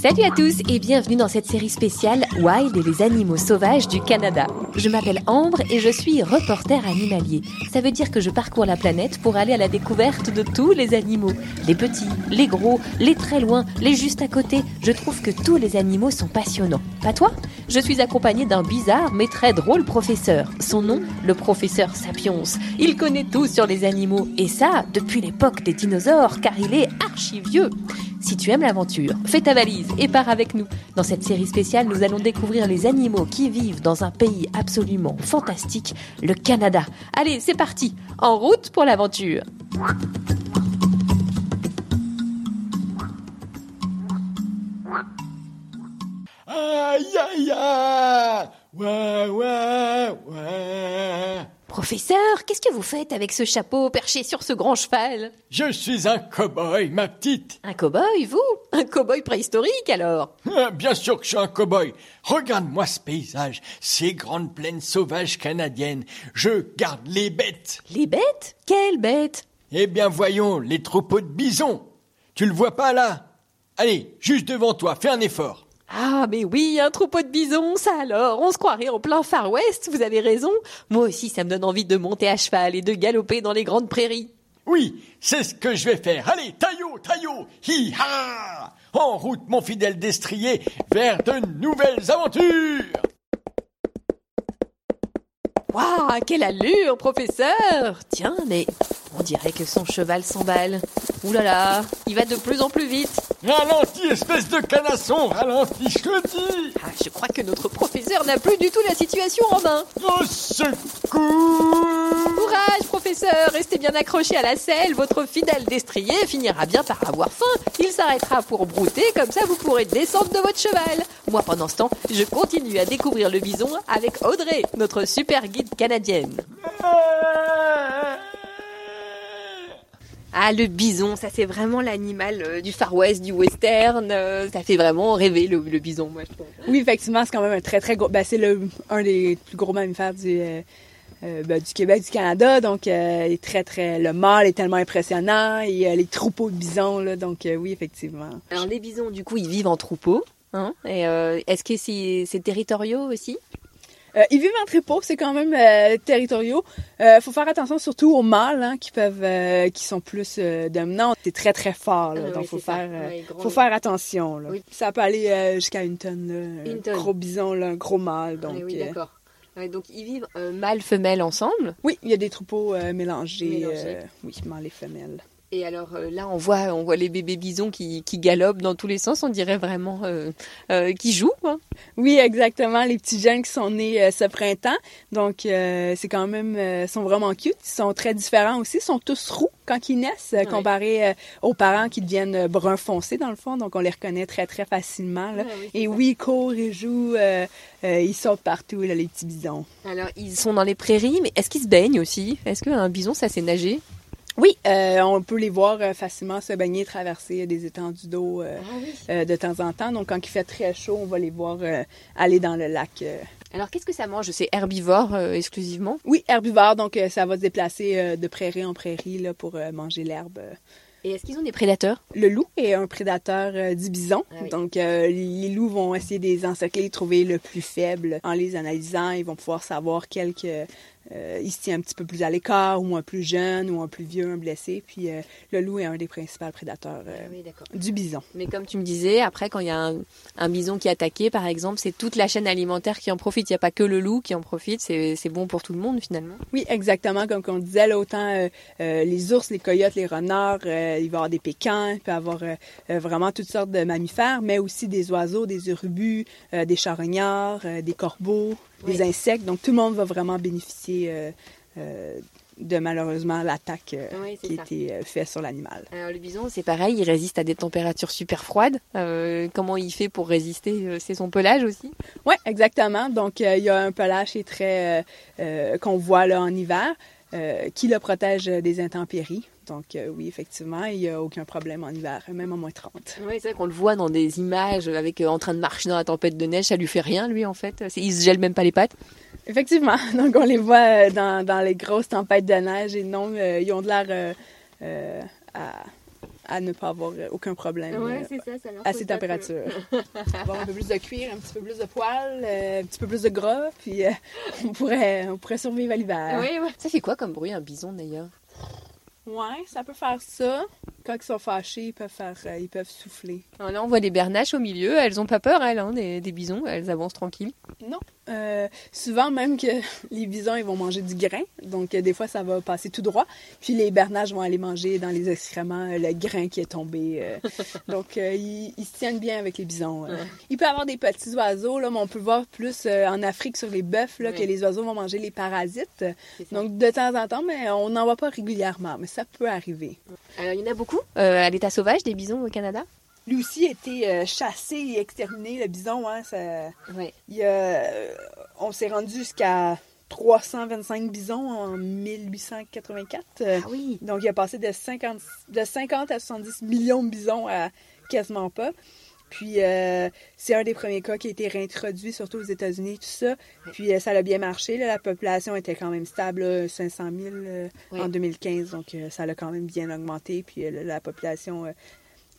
Salut à tous et bienvenue dans cette série spéciale Wild et les animaux sauvages du Canada. Je m'appelle Ambre et je suis reporter animalier. Ça veut dire que je parcours la planète pour aller à la découverte de tous les animaux. Les petits, les gros, les très loin, les juste à côté. Je trouve que tous les animaux sont passionnants. Pas toi? Je suis accompagnée d'un bizarre mais très drôle professeur. Son nom, le professeur Sapiens. Il connaît tout sur les animaux et ça depuis l'époque des dinosaures car il est archi vieux. Si tu aimes l'aventure, fais ta valise et pars avec nous. Dans cette série spéciale, nous allons découvrir les animaux qui vivent dans un pays absolument fantastique, le Canada. Allez, c'est parti, en route pour l'aventure. Aïe aïe aïe Professeur, qu'est-ce que vous faites avec ce chapeau perché sur ce grand cheval? Je suis un cow-boy, ma petite. Un cow-boy, vous? Un cow-boy préhistorique alors? Ah, Bien sûr que je suis un cow-boy. Regarde-moi ce paysage, ces grandes plaines sauvages canadiennes. Je garde les bêtes. Les bêtes? Quelles bêtes? Eh bien voyons, les troupeaux de bisons. Tu le vois pas là? Allez, juste devant toi, fais un effort Ah, mais oui, un troupeau de bisons, ça alors, on se croirait en plein Far West, vous avez raison. Moi aussi, ça me donne envie de monter à cheval et de galoper dans les grandes prairies. Oui, c'est ce que je vais faire. Allez, taillot, taillot, hi-ha En route, mon fidèle destrier, vers de nouvelles aventures Waouh, quelle allure, professeur Tiens, mais on dirait que son cheval s'emballe. Ouh là là, il va de plus en plus vite. Ralentis, espèce de canasson, ralentis, je le dis Ah, je crois que notre professeur n'a plus du tout la situation en main. Au secours Courage, professeur, restez bien accroché à la selle. Votre fidèle destrier finira bien par avoir faim. Il s'arrêtera pour brouter, comme ça vous pourrez descendre de votre cheval. Moi, pendant ce temps, je continue à découvrir le bison avec Audrey, notre super guide canadienne. Ah, le bison, ça c'est vraiment l'animal euh, du Far West, du western. euh, ça fait vraiment rêver le, le bison, moi je trouve. Oui, effectivement, c'est quand même un très très gros. Ben, c'est le un des plus gros mammifères du euh, euh, ben, du Québec, du Canada. Donc, euh, il est très très. Le mâle est tellement impressionnant. Et euh, les troupeaux de bisons, là. Donc, euh, oui, effectivement. Alors les bisons, du coup, ils vivent en troupeau. Hein et euh, est-ce que c'est c'est territoriaux aussi? Euh, ils vivent en troupeau, c'est quand même euh, territoriaux. Euh, faut faire attention surtout aux mâles, hein, qui peuvent, euh, qui sont plus euh, dominants. C'est très très fort, là. Ah oui, donc, faut faire, euh, Ouais, faut faire attention. Là. Oui. Ça peut aller euh, jusqu'à une tonne. Là. Une Un tonne. gros bison, là, un gros mâle. Donc, Ah oui, euh, d'accord. Ouais, donc ils vivent euh, mâle-femelle ensemble. oui, il y a des troupeaux euh, mélangés. Mélangés. euh, oui, mâles et femelles. Et alors euh, là, on voit, on voit les bébés bisons qui, qui galopent dans tous les sens. On dirait vraiment euh, euh, qu'ils jouent. Quoi. Oui, exactement. Les petits jeunes qui sont nés euh, ce printemps. Donc, euh, c'est quand même, euh, sont vraiment cute. Ils sont très différents aussi. Ils sont tous roux quand ils naissent, Ouais. comparé euh, aux parents qui deviennent brun foncé dans le fond. Donc, on les reconnaît très, très facilement. Là. Ouais, oui, c'est Et ça. oui, ils courent, ils jouent, euh, euh, ils sautent partout, là, les petits bisons. Alors ils sont dans les prairies, mais est-ce qu'ils se baignent aussi? Est-ce qu'un bison, ça sait nager Oui, euh, on peut les voir euh, facilement se baigner, traverser des étendues d'eau euh, euh, de temps en temps. Donc, quand il fait très chaud, on va les voir euh, aller dans le lac. Alors qu'est-ce que ça mange? C'est herbivore euh, exclusivement? Oui, herbivore, donc euh, ça va se déplacer euh, de prairie en prairie là, pour euh, manger l'herbe. Et est-ce qu'ils ont des prédateurs? Le loup est un prédateur euh, du bison. Ah oui. Donc, euh, les loups vont essayer de les encercler, trouver le plus faible. En les analysant, ils vont pouvoir savoir quelques euh, il se tient un petit peu plus à l'écart, ou un plus jeune, ou un plus vieux, un blessé. Puis euh, le loup est un des principaux prédateurs euh, oui, du bison. Mais comme tu me disais, après, quand il y a un, un bison qui est attaqué, par exemple, c'est toute la chaîne alimentaire qui en profite. Il n'y a pas que le loup qui en profite. C'est bon pour tout le monde, finalement. Oui, exactement. Comme on disait, là, autant euh, euh, les ours, les coyotes, les renards, euh, il va y avoir des pécans, il peut y avoir vraiment toutes sortes de mammifères, mais aussi des oiseaux, des urubus, euh, des charognards, euh, des corbeaux, des insectes. Donc tout le monde va vraiment bénéficier euh, euh, de malheureusement l'attaque euh, Oui, qui a été euh, faite sur l'animal. Alors, le bison, c'est pareil, il résiste à des températures super froides. Euh, comment il fait pour résister C'est son pelage aussi? Oui, exactement. Donc, il y a un pelage qui est très qu'on voit là en hiver, qui le protège des intempéries. Donc, euh, oui, effectivement, il n'y a aucun problème en hiver, même à moins 30. Oui, c'est vrai qu'on le voit dans des images avec euh, en train de marcher dans la tempête de neige. Ça lui fait rien, lui, en fait? Il se gèle même pas les pattes? Effectivement. Donc, on les voit euh, dans, dans les grosses tempêtes de neige et non, euh, ils ont de l'air euh, euh, à, à ne pas avoir aucun problème euh, ça, ça à ces températures. avoir un peu plus de cuir, un petit peu plus de poils, euh, un petit peu plus de gras, puis euh, on, pourrait, on pourrait survivre à l'hiver. Oui, ouais. Ça fait quoi comme bruit, un bison, d'ailleurs? Ouais, ça peut faire ça. Quand ils sont fâchés, ils peuvent faire, euh, ils peuvent souffler. Alors Là, on voit les bernaches au milieu. Elles ont pas peur, elles, hein, des, des bisons. Elles avancent tranquilles. Non. Euh, souvent même que les bisons ils vont manger du grain, donc euh, des fois ça va passer tout droit. Puis les bernaches vont aller manger dans les excréments euh, le grain qui est tombé. donc ils, ils se tiennent bien avec les bisons. Il peut y avoir des petits oiseaux là, mais on peut voir plus en Afrique sur les bœufs là, que les oiseaux vont manger les parasites. Donc de temps en temps, mais on n'en voit pas régulièrement, mais ça peut arriver. Alors, il y en a beaucoup à l'état sauvage des bisons au Canada? Lui aussi a été euh, chassé et exterminé, le bison. Hein, ça... Oui. Il euh, on s'est rendu jusqu'à 325 bisons en 1884. Euh, Ah oui. Donc, il a passé de 50, de 50 à 70 millions de bisons à quasiment pas. Puis, euh, c'est un des premiers cas qui a été réintroduit, surtout aux États-Unis, tout ça. Puis, ça a bien marché. là. La population était quand même stable, là, 500 000 euh, Oui. en 2015. Donc, euh, ça a quand même bien augmenté. Puis, la population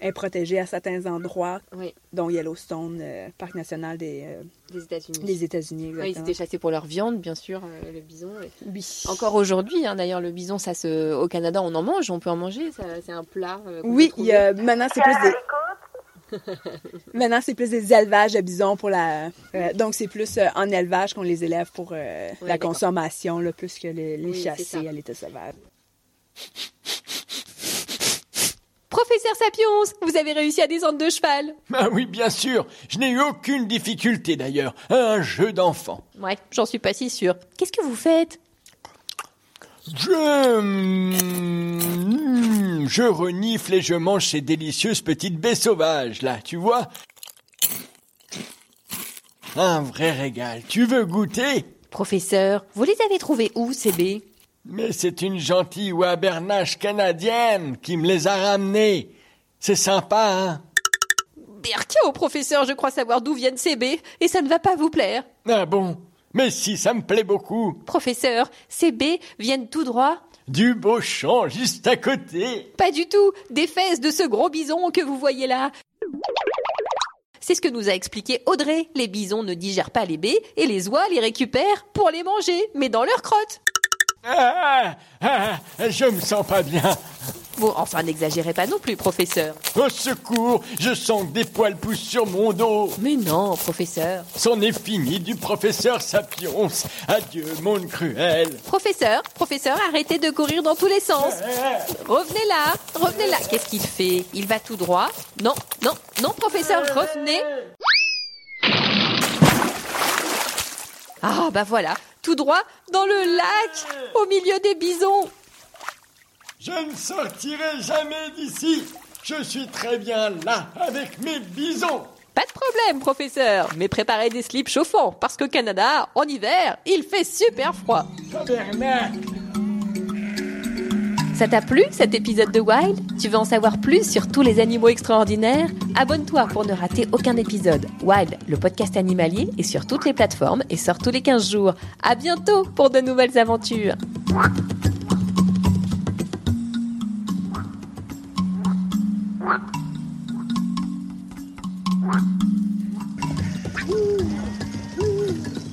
est protégée à certains endroits, Oui, dont Yellowstone, euh, parc national des, euh, des États-Unis. des États-Unis. Oui, ils étaient chassés pour leur viande, bien sûr, euh, le bison. Oui. Encore aujourd'hui, hein, d'ailleurs, le bison, ça se... au Canada, on en mange, on peut en manger. C'est un plat. Oui, peut il y a- maintenant c'est plus des maintenant c'est plus des élevages de bisons pour la euh, donc c'est plus euh, en élevage qu'on les élève pour euh, la consommation là, plus que les, les Oui, chasser à l'état sauvage. Professeur Sapiens, vous avez réussi à descendre de cheval. Ah oui, bien sûr. Je n'ai eu aucune difficulté d'ailleurs. Un jeu d'enfant. Ouais, j'en suis pas si sûre. Qu'est-ce que vous faites? Je... mm, Je renifle et je mange ces délicieuses petites baies sauvages, là, tu vois Un vrai régal. Tu veux goûter? Professeur, vous les avez trouvés où, ces baies? Mais c'est une gentille wabernache canadienne qui me les a ramenés. C'est sympa, hein? Berkio, professeur, je crois savoir d'où viennent ces baies, et ça ne va pas vous plaire. Ah bon? Mais si, ça me plaît beaucoup. Professeur, ces baies viennent tout droit? Du beau champ juste à côté. Pas du tout, des fesses de ce gros bison que vous voyez là. C'est ce que nous a expliqué Audrey. Les bisons ne digèrent pas les baies et les oies les récupèrent pour les manger, mais dans leur crotte. Ah, ah, je me sens pas bien. Bon, enfin, n'exagérez pas non plus, professeur. Au secours, je sens que des poils poussent sur mon dos. Mais non, professeur. C'en est fini du professeur Sapiens. Adieu, monde cruel. Professeur, professeur, arrêtez de courir dans tous les sens. Revenez là, revenez là. Qu'est-ce qu'il fait? Il va tout droit? Non, non, non, professeur, revenez. Ah, bah voilà, tout droit dans le lac, au milieu des bisons. Je ne sortirai jamais d'ici. Je suis très bien là, avec mes bisons. Pas de problème, professeur, mais préparez des slips chauffants, parce qu'au Canada, en hiver, il fait super froid. Ça t'a plu cet épisode de Wild? Tu veux en savoir plus sur tous les animaux extraordinaires? Abonne-toi pour ne rater aucun épisode. Wild, le podcast animalier, est sur toutes les plateformes et sort tous les 15 jours. À bientôt pour de nouvelles aventures.